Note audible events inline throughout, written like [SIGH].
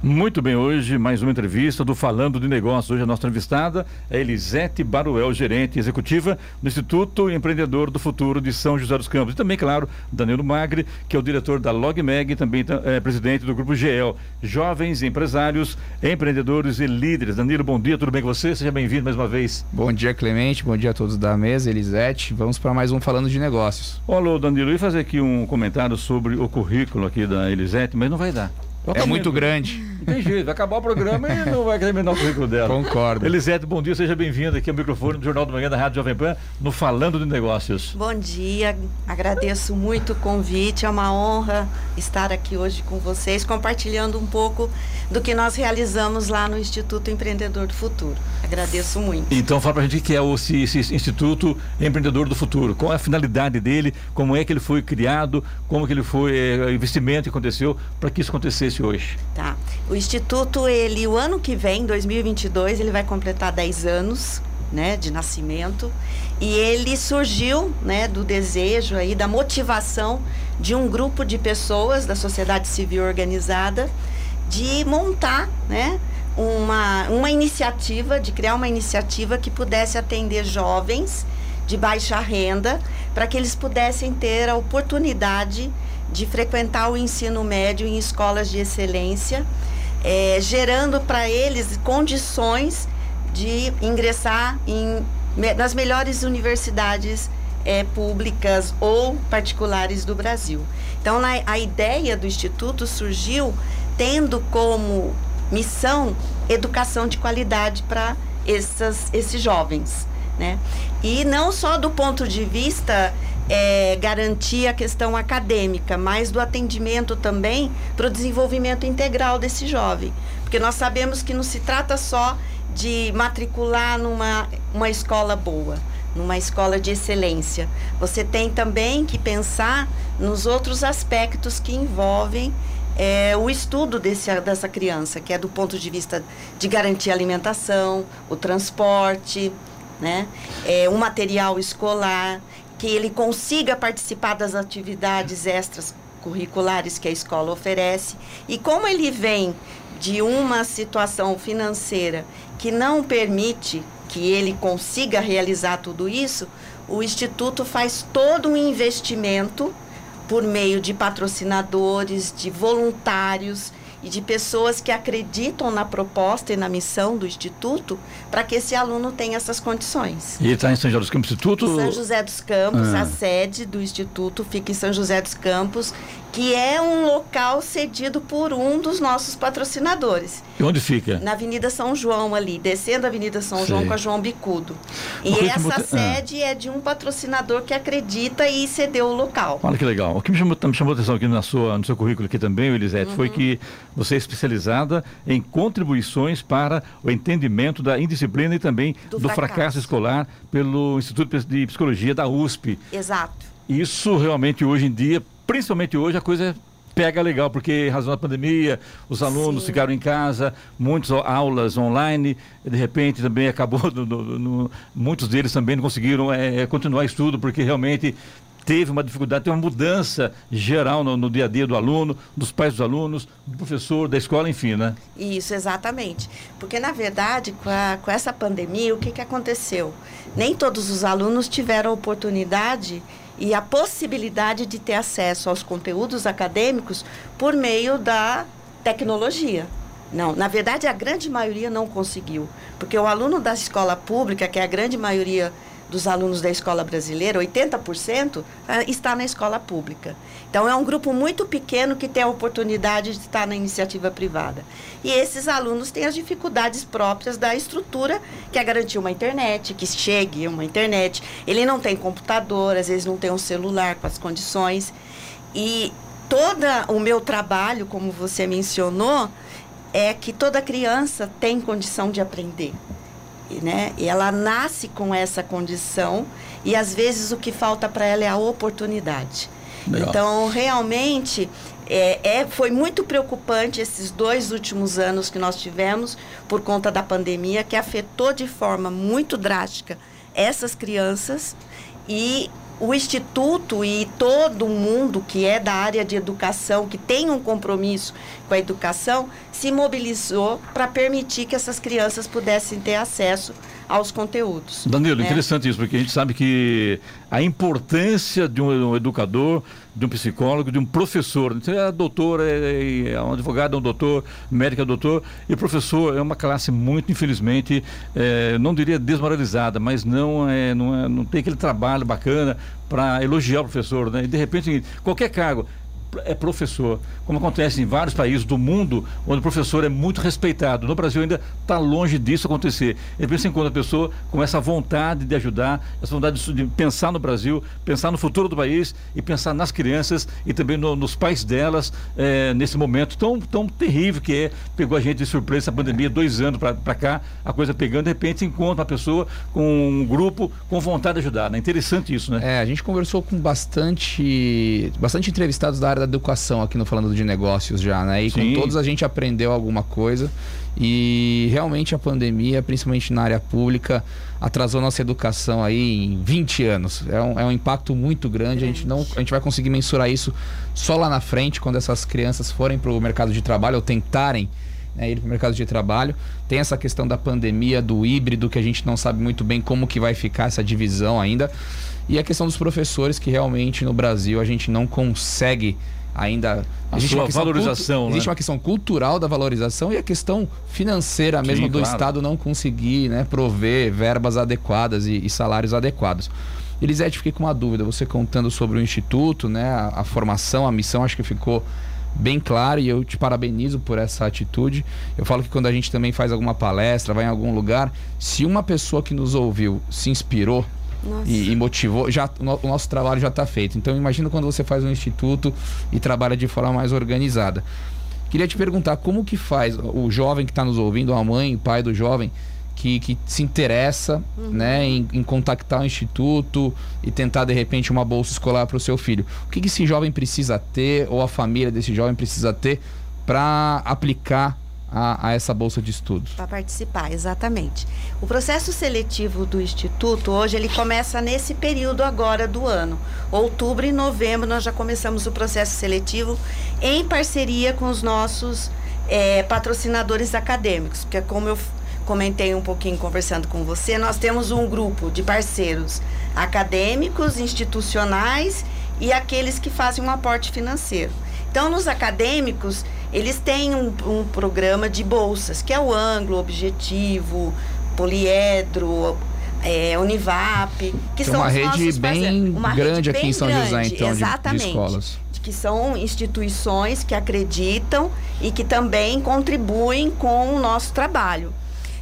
Muito bem, hoje mais uma entrevista do Falando de Negócios. Hoje a nossa entrevistada é Elisete Baruel, gerente executiva do Instituto Empreendedor do Futuro de São José dos Campos. E também, claro, Danilo Magri, que é o diretor da LogMeg e também é presidente do Grupo GEL, Jovens Empresários, Empreendedores e Líderes. Danilo, bom dia, tudo bem com você? Seja bem-vindo mais uma vez. Bom dia, Clemente, bom dia a todos da mesa, Elisete. Vamos para mais um Falando de Negócios. Olá, Danilo, eu ia fazer aqui um comentário sobre o currículo aqui da Elisete, mas não vai dar. É muito grande. Não tem jeito, vai acabar o programa e não vai terminar o currículo dela. Concordo. Elisete, bom dia, seja bem-vinda aqui ao microfone do Jornal do Manhã da Rádio Jovem Pan, no Falando de Negócios. Bom dia, agradeço muito o convite, é uma honra estar aqui hoje com vocês, compartilhando um pouco do que nós realizamos lá no Instituto Empreendedor do Futuro. Agradeço muito. Então, fala pra gente o que é o esse, esse Instituto Empreendedor do Futuro. Qual é a finalidade dele? Como é que ele foi criado? Como que ele foi, é, o investimento que aconteceu para que isso acontecesse hoje? Tá. O Instituto, ele, o ano que vem, 2022, ele vai completar 10 anos, né, de nascimento. E ele surgiu, né, do desejo aí, da motivação de um grupo de pessoas da sociedade civil organizada de montar, né, uma, uma iniciativa, de criar uma iniciativa que pudesse atender jovens de baixa renda, para que eles pudessem ter a oportunidade de frequentar o ensino médio em escolas de excelência, é, gerando para eles condições de ingressar em, nas melhores universidades é, públicas ou particulares do Brasil. Então, na, a ideia do Instituto surgiu tendo como missão educação de qualidade para esses jovens. Né? E não só do ponto de vista é, garantir a questão acadêmica, mas do atendimento também para o desenvolvimento integral desse jovem. Porque nós sabemos que não se trata só de matricular numa uma escola boa, numa escola de excelência. Você tem também que pensar nos outros aspectos que envolvem é, o estudo desse, dessa criança, que é do ponto de vista de garantir a alimentação, o transporte, né? É, um material escolar que ele consiga participar das atividades extras curriculares que a escola oferece. E como ele vem de uma situação financeira que não permite que ele consiga realizar tudo isso, o instituto faz todo um investimento por meio de patrocinadores, de voluntários e de pessoas que acreditam na proposta e na missão do Instituto para que esse aluno tenha essas condições. E está em São José dos Campos Instituto? São José dos Campos, ah. a sede do Instituto fica em São José dos Campos, que é um local cedido por um dos nossos patrocinadores. E onde fica? Na Avenida São João ali, descendo a Avenida São Sei. João com a João Bicudo. E essa ah. sede é de um patrocinador que acredita e cedeu o local. Olha que legal. O que me chamou, me chamou a atenção aqui na sua, no seu currículo aqui também, Elisete, uhum. foi que você é especializada em contribuições para o entendimento da indisciplina e também do, do fracasso. fracasso escolar pelo Instituto de Psicologia da USP. Exato. Isso realmente hoje em dia, principalmente hoje, a coisa pega legal, porque em razão da pandemia, os alunos Sim. ficaram em casa, muitas aulas online, de repente também [LAUGHS] acabou, no, no, no, muitos deles também não conseguiram é, continuar estudo, porque realmente teve uma dificuldade, teve uma mudança geral no, no, dia a dia do aluno, dos pais dos alunos, do professor, da escola, enfim, né? Isso, exatamente. Porque, na verdade, com, a, com essa pandemia, o que, que aconteceu? Nem todos os alunos tiveram a oportunidade e a possibilidade de ter acesso aos conteúdos acadêmicos por meio da tecnologia. Não, na verdade, a grande maioria não conseguiu. Porque o aluno da escola pública, que é a grande maioria dos alunos da escola brasileira, 80%, ah, está na escola pública. Então, é um grupo muito pequeno que tem a oportunidade de estar na iniciativa privada. E esses alunos têm as dificuldades próprias da estrutura, que é garantir uma internet, que chegue uma internet. Ele não tem computador, às vezes não tem um celular com as condições. E todo o meu trabalho, como você mencionou, é que toda criança tem condição de aprender né? E ela nasce com essa condição e às vezes o que falta para ela é a oportunidade. Legal. Então, realmente, É, é, foi muito preocupante esses dois últimos anos que nós tivemos por conta da pandemia, que afetou de forma muito drástica essas crianças e o Instituto e todo mundo que é da área de educação, que tem um compromisso com a educação, se mobilizou para permitir que essas crianças pudessem ter acesso aos conteúdos. Danilo, né? interessante isso, porque a gente sabe que a importância de um, educador, de um psicólogo, de um professor, você é doutor, é, é um advogado, é um doutor, médico é um doutor, e professor é uma classe muito, infelizmente, é, não diria desmoralizada, mas não, é, não, é, não tem aquele trabalho bacana para elogiar o professor, né? E de repente, qualquer cargo, é professor, como acontece em vários países do mundo, onde o professor é muito respeitado. No Brasil ainda está longe disso acontecer. E vez em quando a pessoa com essa vontade de ajudar, essa vontade de pensar no Brasil, pensar no futuro do país e pensar nas crianças e também no, nos pais delas é, nesse momento tão, tão terrível que é, pegou a gente de surpresa essa pandemia, dois anos para cá, a coisa pegando, de repente encontra uma pessoa com um grupo com vontade de ajudar. É interessante isso, né? É, a gente conversou com bastante, bastante entrevistados da área da educação aqui no Falando de Negócios já, né? E Sim. com todos a gente aprendeu alguma coisa. E realmente a pandemia, principalmente na área pública, atrasou nossa educação aí em 20 anos. É um, é um impacto muito grande. A gente, não, a gente vai conseguir mensurar isso só lá na frente, quando essas crianças forem para o mercado de trabalho ou tentarem né, ir para o mercado de trabalho. Tem essa questão da pandemia, do híbrido, que a gente não sabe muito bem como que vai ficar essa divisão ainda. E a questão dos professores, que realmente no Brasil a gente não consegue ainda a existe sua valorização, né? existe uma questão cultural da valorização e a questão financeira mesmo Sim, do claro. Estado não conseguir né, prover verbas adequadas e, e, salários adequados. Elisete, fiquei com uma dúvida. Você contando sobre o instituto, né, a, a formação, a missão, acho que ficou bem claro e eu te parabenizo por essa atitude. Eu falo que quando a gente também faz alguma palestra, vai em algum lugar, se uma pessoa que nos ouviu se inspirou e, e, motivou, já o, nosso trabalho já está feito. Então imagina quando você faz um instituto e trabalha de forma mais organizada. Queria te perguntar como que faz o jovem que está nos ouvindo, a mãe, o pai do jovem, que, que se interessa uhum. né, em, em, contactar o instituto e tentar de repente uma bolsa escolar para o seu filho. O que, que esse jovem precisa ter ou a família desse jovem precisa ter para aplicar a, a, essa bolsa de estudos? Para participar, exatamente. O processo seletivo do Instituto, hoje, ele começa nesse período agora do ano. Outubro e novembro, nós já começamos o processo seletivo em parceria com os nossos é, patrocinadores acadêmicos, porque como eu comentei um pouquinho conversando com você, nós temos um grupo de parceiros acadêmicos, institucionais e aqueles que fazem um aporte financeiro. Então, nos acadêmicos, eles têm um, um programa de bolsas, que é o Anglo, Objetivo, Poliedro, é, Univap, que Tem são uma rede bem uma grande rede aqui em São grande, José, então, exatamente, de, de escolas. Que são instituições que acreditam e que também contribuem com o nosso trabalho.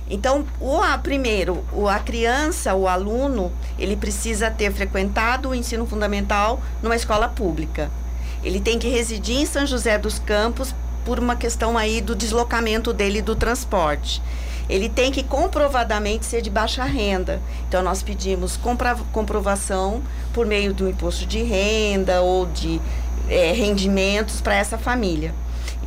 Então, o a, primeiro, o, a criança, o aluno, ele precisa ter frequentado o ensino fundamental numa escola pública. Ele tem que residir em São José dos Campos por uma questão aí do deslocamento dele do transporte. Ele tem que comprovadamente ser de baixa renda. Então nós pedimos comprovação por meio do imposto de renda ou de é, rendimentos para essa família.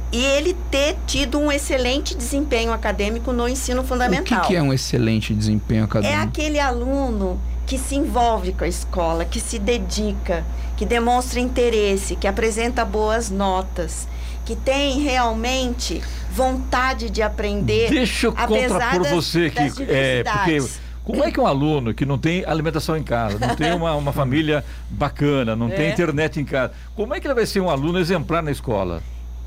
E ele ter tido um excelente desempenho acadêmico no ensino fundamental. O que, que é um excelente desempenho acadêmico? É aquele aluno que se envolve com a escola, que se dedica, que demonstra interesse, que apresenta boas notas que tem realmente vontade de aprender. Deixa eu contrapor você aqui, é, porque como é que um aluno que não tem alimentação em casa, não tem uma, uma [LAUGHS] família bacana, não é. tem internet em casa, como é que ele vai ser um aluno exemplar na escola?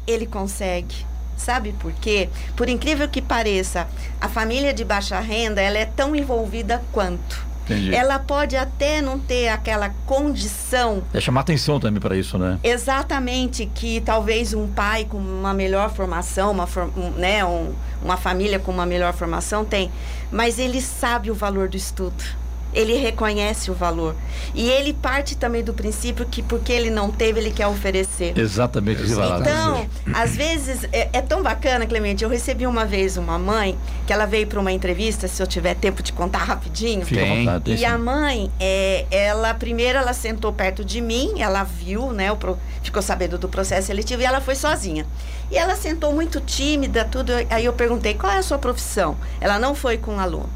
Ele consegue. Sabe por quê? Por incrível que pareça, a família de baixa renda ela é tão envolvida quanto. Entendi. Ela pode até não ter aquela condição. É chamar atenção também para isso, né? Exatamente, que talvez um pai com uma melhor formação, uma, um, né, um, uma família com uma melhor formação tem, mas ele sabe o valor do estudo. Ele reconhece o valor. E ele parte também do princípio que porque ele não teve, ele quer oferecer. Exatamente. Então, às vezes, é, é, tão bacana, Clemente, eu recebi uma vez uma mãe, que ela veio para uma entrevista, se eu tiver tempo de contar rapidinho. Fica à vontade. E a mãe, é, ela, primeiro ela sentou perto de mim, ela viu, né, o, ficou sabendo do processo seletivo e ela foi sozinha. E ela sentou muito tímida, tudo. Aí eu perguntei, qual é a sua profissão? Ela não foi com aluno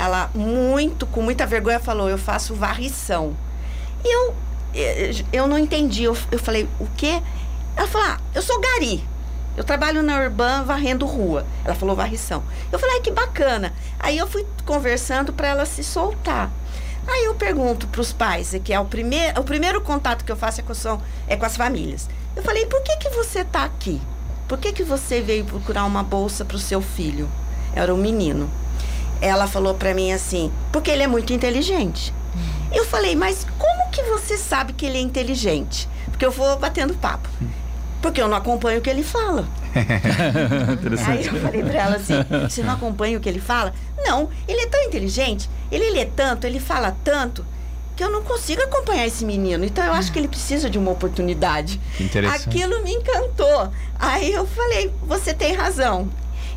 ela muito, com muita vergonha, falou: Eu faço varrição. E eu, eu não entendi. Eu, eu falei: O quê? Ela falou: ah, Eu sou gari. Eu trabalho na Urban varrendo rua. Ela falou varrição. Eu falei: que bacana. Aí eu fui conversando para ela se soltar. Aí eu pergunto para os pais, que é o primeiro, o primeiro contato que eu faço é com, são, é com as famílias. Eu falei: Por que, que você está aqui? Por que, que você veio procurar uma bolsa para o seu filho? Era um menino ela falou para mim assim, porque ele é muito inteligente. Eu falei, mas como que você sabe que ele é inteligente? Porque eu vou batendo papo. Porque eu não acompanho o que ele fala. [LAUGHS] Aí eu falei pra ela assim: você não acompanha o que ele fala? Não, ele é tão inteligente, ele lê tanto, ele fala tanto, que eu não consigo acompanhar esse menino. Então eu acho que ele precisa de uma oportunidade. Aquilo me encantou. Aí eu falei: você tem razão.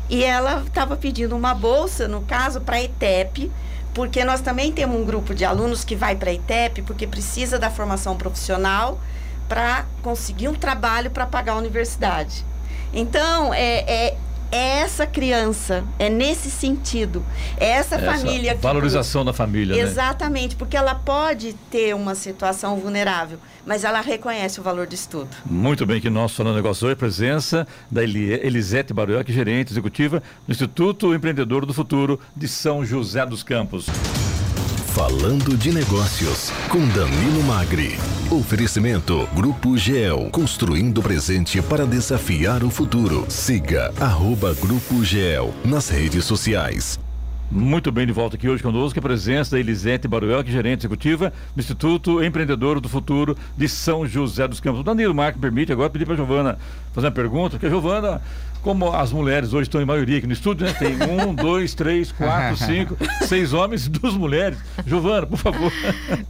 E ela estava pedindo uma bolsa, no caso, para a ETEP, porque nós também temos um grupo de alunos que vai para a ETEP porque precisa da formação profissional para conseguir um trabalho para pagar a universidade. Então, é, é, é essa criança, é nesse sentido. É essa, essa família. Valorização que, da família. Né? Exatamente, né? porque ela pode ter uma situação vulnerável, mas ela reconhece o valor do estudo. Muito bem, que nós falando negócio hoje, presença da Elisete Baruioc, gerente executiva do Instituto Empreendedor do Futuro de São José dos Campos. Falando de Negócios, com Danilo Magri. Oferecimento Grupo GEL, construindo o presente para desafiar o futuro. Siga arroba Grupo GEL nas redes sociais. Muito bem, de volta aqui hoje conosco, a presença da Elisete Baruel, que é gerente executiva do Instituto Empreendedor do Futuro de São José dos Campos. O Danilo Marco permite agora pedir para a Giovana fazer uma pergunta, porque a Giovana como as mulheres hoje estão em maioria aqui no estúdio, né? Tem [LAUGHS] um, dois, três, quatro, cinco, seis homens e duas mulheres. Giovana, por favor.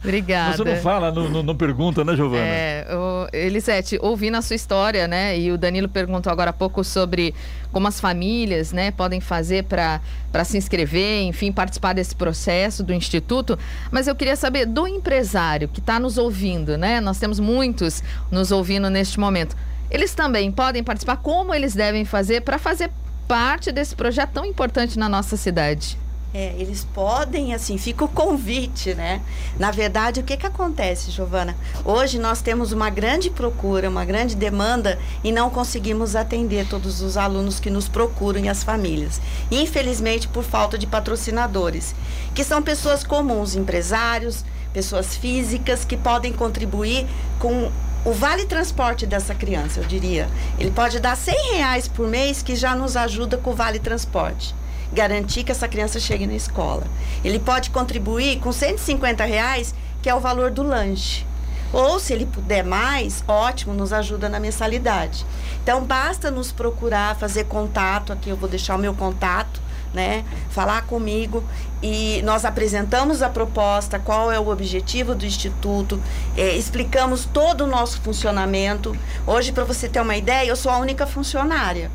Obrigada. Você não fala, não, não pergunta, né, Giovana? É, o, Elisete, ouvindo a sua história, né? E o Danilo perguntou agora há pouco sobre como as famílias, né, podem fazer para se inscrever, enfim, participar desse processo do Instituto. Mas eu queria saber do empresário que está nos ouvindo, né? Nós temos muitos nos ouvindo neste momento eles também podem participar, como eles devem fazer para fazer parte desse projeto tão importante na nossa cidade? É, eles podem, assim, fica o convite, né? Na verdade, o que que acontece, Giovana? Hoje nós temos uma grande procura, uma grande demanda e não conseguimos atender todos os alunos que nos procuram e as famílias. Infelizmente, por falta de patrocinadores, que são pessoas comuns, empresários, pessoas físicas que podem contribuir com o vale transporte dessa criança, eu diria. Ele pode dar 100 reais por mês que já nos ajuda com o vale transporte. Garantir que essa criança chegue na escola. Ele pode contribuir com 150 reais, que é o valor do lanche. Ou se ele puder mais, ótimo, nos ajuda na mensalidade. Então basta nos procurar, fazer contato, aqui eu vou deixar o meu contato, né? Falar comigo e nós apresentamos a proposta, qual é o objetivo do Instituto, é, explicamos todo o nosso funcionamento. Hoje, para você ter uma ideia, eu sou a única funcionária.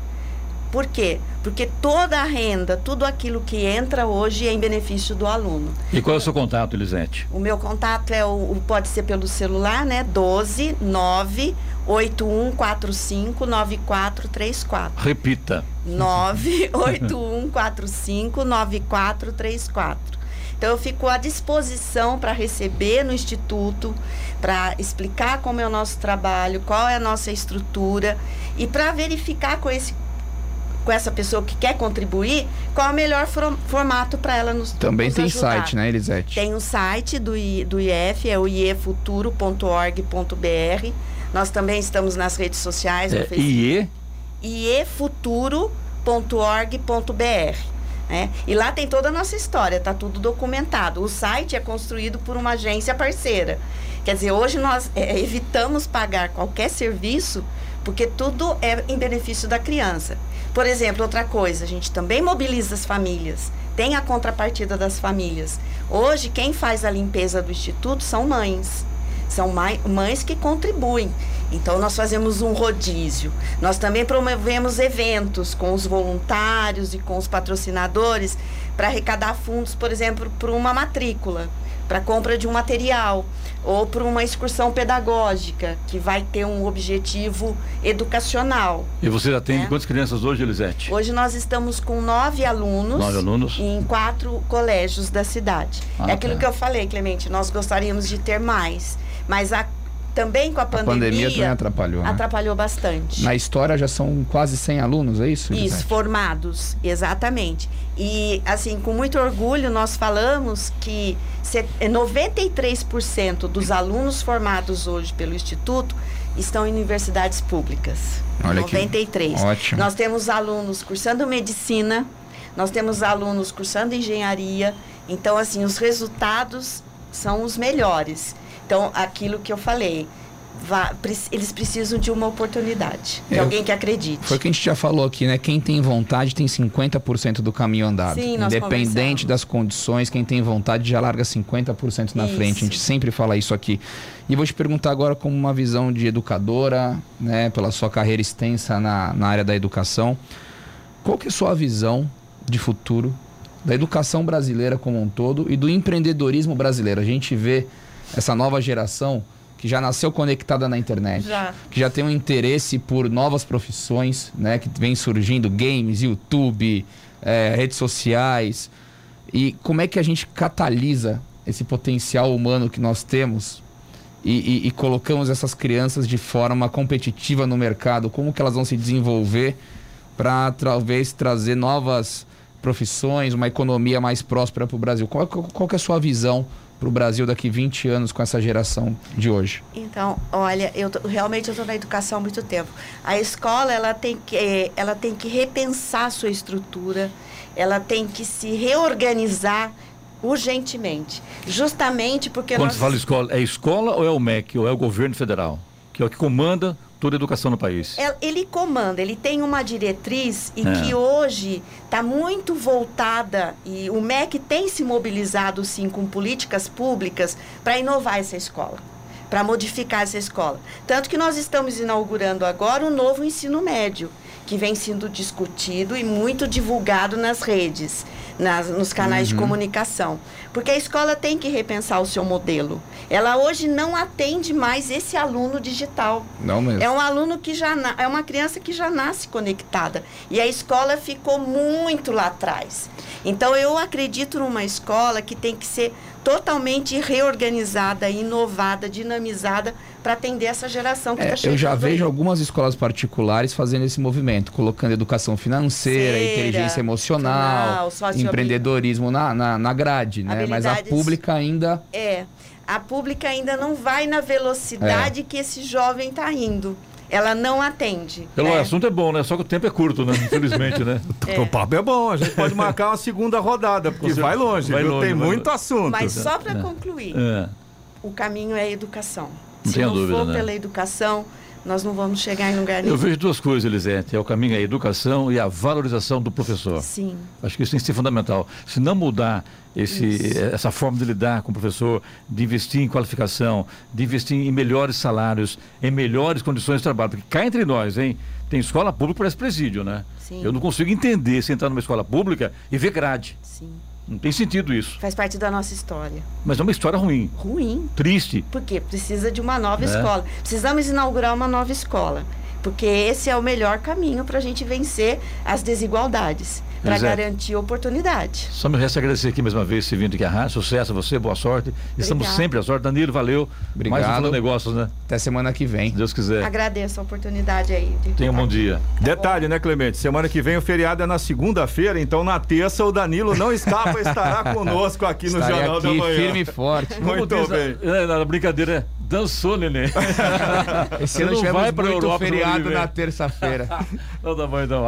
Por quê? Porque toda a renda, tudo aquilo que entra hoje é em benefício do aluno. E qual é o seu contato, Elisete? O meu contato é o, pode ser pelo celular, né? 12 9 8145 9434. Repita. 98145 9434. [LAUGHS] Então eu fico à disposição para receber no instituto, para explicar como é o nosso trabalho, qual é a nossa estrutura e para verificar com esse com essa pessoa que quer contribuir, qual é o melhor for, formato para ela nos Também nos tem ajudar. site, né, Elisete? Tem o um site do, I, do IF, é o iefuturo.org.br. Nós também estamos nas redes sociais, é, IE? iefuturo.org.br. Né? E lá tem toda a nossa história, está tudo documentado. O site é construído por uma agência parceira. Quer dizer, hoje nós é, evitamos pagar qualquer serviço porque tudo é em benefício da criança. Por exemplo, outra coisa, a gente também mobiliza as famílias. Tem a contrapartida das famílias. Hoje, quem faz a limpeza do instituto são mães. São mães que contribuem. Então, nós fazemos um rodízio. Nós também promovemos eventos com os voluntários e com os patrocinadores para arrecadar fundos, por exemplo, para uma matrícula, para compra de um material ou para uma excursão pedagógica que vai ter um objetivo educacional. E você já tem né? quantas crianças hoje, Elisete? Hoje nós estamos com nove alunos, nove alunos. em quatro colégios da cidade. Ah, é aquilo tá. que eu falei, Clemente, nós gostaríamos de ter mais, mas a também com a pandemia. A pandemia também atrapalhou. Né? Atrapalhou bastante. Na história já são quase 100 alunos, é isso? Isso, formados, exatamente. E, assim, com muito orgulho, nós falamos que 93% dos alunos formados hoje pelo Instituto estão em universidades públicas. Olha 93. Que ótimo. Nós temos alunos cursando medicina, nós temos alunos cursando engenharia. Então, assim, os resultados são os melhores. Então, aquilo que eu falei, vá, eles precisam de uma oportunidade, de é, alguém que acredite. Foi o que a gente já falou aqui, né? Quem tem vontade tem 50% do caminho andado. Sim, Independente das condições, quem tem vontade já larga 50% na isso. frente. A gente sempre fala isso aqui. E vou te perguntar agora como uma visão de educadora, né, pela sua carreira extensa na, na área da educação, qual que é a sua visão de futuro da educação brasileira como um todo e do empreendedorismo brasileiro? A gente vê essa nova geração que já nasceu conectada na internet, já. que já tem um interesse por novas profissões, né, que vem surgindo games, YouTube, é, redes sociais. E como é que a gente catalisa esse potencial humano que nós temos e, e, e, colocamos essas crianças de forma competitiva no mercado? Como que elas vão se desenvolver para talvez trazer novas profissões, uma economia mais próspera para o Brasil? Qual, qual, qual é a sua visão para o Brasil daqui 20 anos com essa geração de hoje? Então, olha, eu tô, realmente eu estou na educação há muito tempo. A escola ela tem que, é, ela tem que repensar a sua estrutura, ela tem que se reorganizar urgentemente, justamente porque quando nós... você fala escola, é escola ou é o MEC ou é o governo federal que é o que comanda toda a educação no país. É, ele comanda, ele tem uma diretriz e é. que hoje está muito voltada e o MEC tem se mobilizado sim com políticas públicas para inovar essa escola, para modificar essa escola. Tanto que nós estamos inaugurando agora o novo ensino médio, que vem sendo discutido e muito divulgado nas redes nas, nos canais uhum. de comunicação. Porque a escola tem que repensar o seu modelo. Ela hoje não atende mais esse aluno digital. Não mesmo. É um aluno que já é uma criança que já nasce conectada. E a escola ficou muito lá atrás. Então eu acredito numa escola que tem que ser totalmente reorganizada, inovada, dinamizada para atender essa geração que está é, chegando. Eu já vejo algumas escolas particulares fazendo esse movimento, colocando educação financeira, Ceira, inteligência emocional, empreendedorismo na, na, na grade, né? Mas a pública ainda. É. A pública ainda não vai na velocidade é. que esse jovem está indo ela não atende. Pelo é. assunto é bom, né? Só que o tempo é curto, né? Infelizmente, né? [LAUGHS] É. O papo é bom, a gente pode marcar uma segunda rodada, porque vai longe, vai longe tem vai muito longe. assunto. Mas só para é. concluir, é. o caminho é a educação. Não Se não dúvida, for né? pela educação, nós não vamos chegar em lugar nenhum. Eu vejo duas coisas, Elisete. É o caminho é a educação e a valorização do professor. Sim. Acho que isso tem que ser fundamental. Se não mudar esse, essa forma de lidar com o professor, de investir em qualificação, de investir em melhores salários, em melhores condições de trabalho. Porque cá entre nós, hein? Tem escola pública parece presídio, né? Sim. Eu não consigo entender se entrar numa escola pública e ver grade. Sim. Não tem sentido isso. Faz parte da nossa história. Mas é uma história ruim. Ruim. Triste. Porque precisa de uma nova é. escola. Precisamos inaugurar uma nova escola. Porque esse é o melhor caminho para a gente vencer as desigualdades para garantir oportunidade. Só me resta agradecer aqui mais uma vez esse vindo aqui à rádio. Sucesso a você, boa sorte. Obrigado. Estamos sempre à sorte. Danilo, valeu. Obrigado. Mais um Negócios, né? Até semana que vem. Se Deus quiser. Agradeço a oportunidade aí. Tenha um bom dia. Tá Detalhe, bom. né, Clemente? Semana que vem o feriado é na segunda-feira, então na terça o Danilo não está, mas estará [LAUGHS] conosco aqui no Estarei Jornal aqui, da Manhã. firme e forte. Muito diz, bem. É, na brincadeira, dançou, neném. Esse ano não vai para muito Europa, feriado na terça-feira. [LAUGHS] não, tá bom, então.